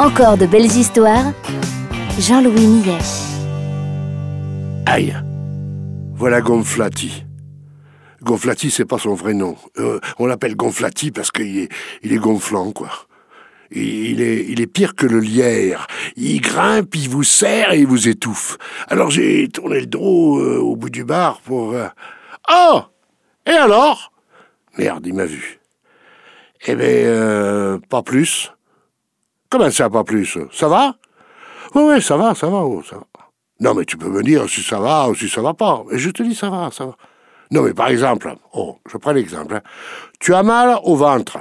Encore de belles histoires. Jean-Louis Millet. Aïe Voilà Gonflati. Gonflati, c'est pas son vrai nom. Euh, on l'appelle Gonflati parce qu'il est, il est gonflant, quoi. Il est, pire que le lierre. Il grimpe, il vous serre et il vous étouffe. Alors j'ai tourné le dos euh, au bout du bar pour... euh, Oh Et alors? Merde, il m'a vu. Eh ben, pas plus. Comment ça, pas plus? Ça va? Oui, oui, ça va, ça va, oh, ça va. Non, mais tu peux me dire si ça va ou si ça va pas. Et je te dis, ça va, ça va. Non, mais par exemple, oh, je prends l'exemple. hein. Tu as mal au ventre.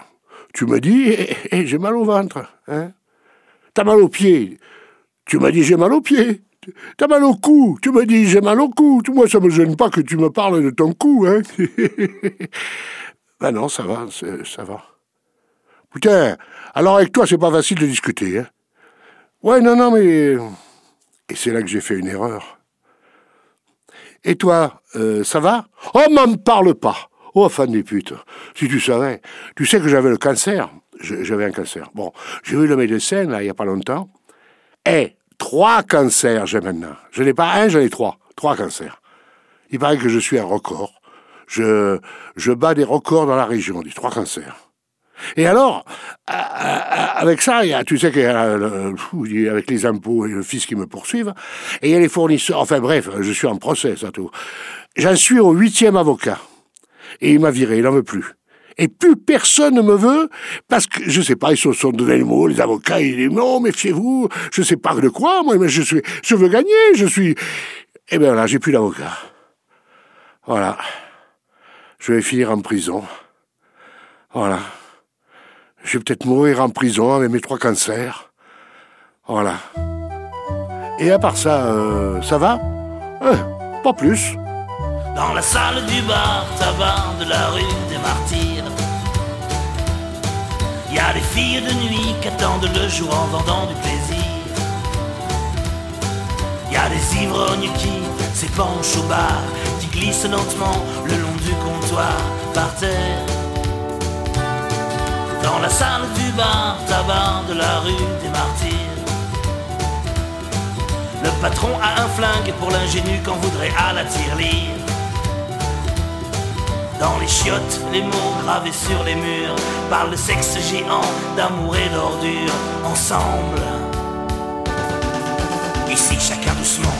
Tu me dis, eh, eh, j'ai mal au ventre. Hein T'as mal aux pieds. Tu m'as dit, j'ai mal aux pieds. T'as mal au cou. Tu me dis, j'ai mal au cou. Moi, ça me gêne pas que tu me parles de ton cou. Hein ben non, ça va, ça va. Putain, alors avec toi, c'est pas facile de discuter. Hein ouais, non, non, mais... Et c'est là que j'ai fait une erreur. Et toi, euh, ça va? Oh, m'en parle pas Oh, fan des putes Si tu savais, tu sais que j'avais le cancer. J'avais un cancer. Bon, j'ai vu le médecin, là, il y a pas longtemps. Eh, trois cancers j'ai maintenant. Je n'ai pas un, j'en ai trois. Trois cancers. Il paraît que je suis un record. Je, je bats des records dans la région, des trois cancers. Et alors, avec ça, tu sais qu'il y a a avec les impôts et le fils qui me poursuivent, et il y a les fournisseurs. Enfin bref, je suis en procès, ça tout. J'en suis au huitième avocat. Et il m'a viré, il n'en veut plus. Et plus personne ne me veut, parce que, je sais pas, ils se sont donné le mot, les avocats, ils disent, non, méfiez-vous, je sais pas de quoi, moi, mais je suis, je veux gagner, je suis... Eh bien là, j'ai plus d'avocat. Voilà. Je vais finir en prison. Voilà. Je vais peut-être mourir en prison avec mes trois cancers. Voilà. Et à part ça, euh, ça va? Euh, Pas plus. Dans la salle du bar tabac de la rue des Martyrs Y a des filles de nuit qui attendent le jour en vendant du plaisir Y a des ivrognes qui s'épanchent au bar Qui glissent lentement le long du comptoir par terre Dans la salle du bar tabac de la rue des Martyrs Le patron a un flingue pour l'ingénu qu'on voudrait à la tirelire dans les chiottes, les mots gravés sur les murs parlent de sexe géant, d'amour et d'ordure ensemble. Ici, chacun doucement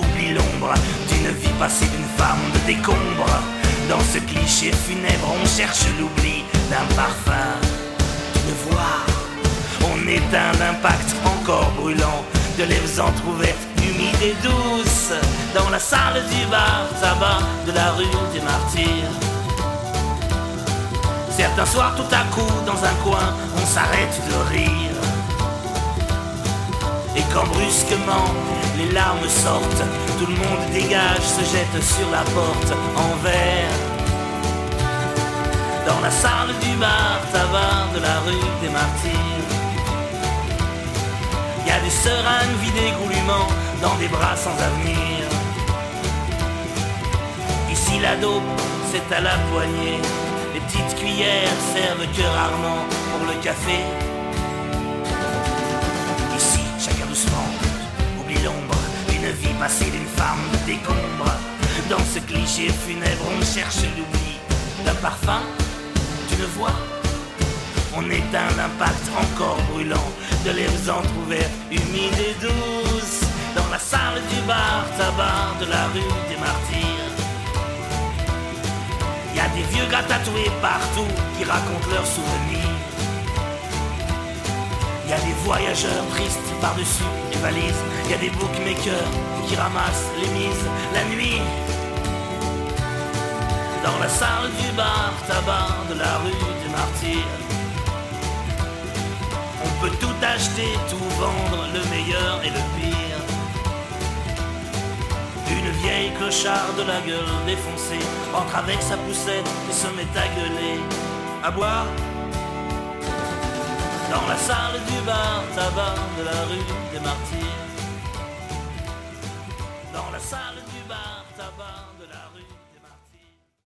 oublie l'ombre d'une vie passée d'une femme de décombre. Dans ce cliché funèbre, on cherche l'oubli d'un parfum, d'une voix. On éteint l'impact encore brûlant de lèvres entr'ouvertes, humides et douces, dans la salle du bar tabac de la rue des Martyrs. Certains soirs, tout à coup, dans un coin, on s'arrête de rire. Et quand brusquement les larmes sortent, tout le monde dégage, se jette sur la porte en verre. Dans la salle du bar tabac de la rue des Martyrs. Y a des seringues vidées goulûment dans des bras sans avenir. Ici la dope, c'est à la poignée. Les petites cuillères servent que rarement pour le café. Ici, chacun doucement oublie l'ombre d'une vie passée d'une femme de décombre. Dans ce cliché funèbre, on cherche l'oubli d'un parfum, d'une voix. On éteint l'impact encore brûlant de lèvres entr'ouvertes, humides et douces. Dans la salle du bar tabac de la rue des Martyrs. Y a des vieux gars tatoués partout qui racontent leurs souvenirs. Y a des voyageurs tristes par-dessus les valises. Y a des bookmakers qui ramassent les mises la nuit. Dans la salle du bar tabac de la rue des Martyrs. On peut tout acheter, tout vendre, le meilleur et le pire. Une vieille clocharde de la gueule défoncée entre avec sa poussette et se met à gueuler, à boire. Dans la salle du bar tabac de la rue des Martyrs. Dans la salle du bar tabac de la rue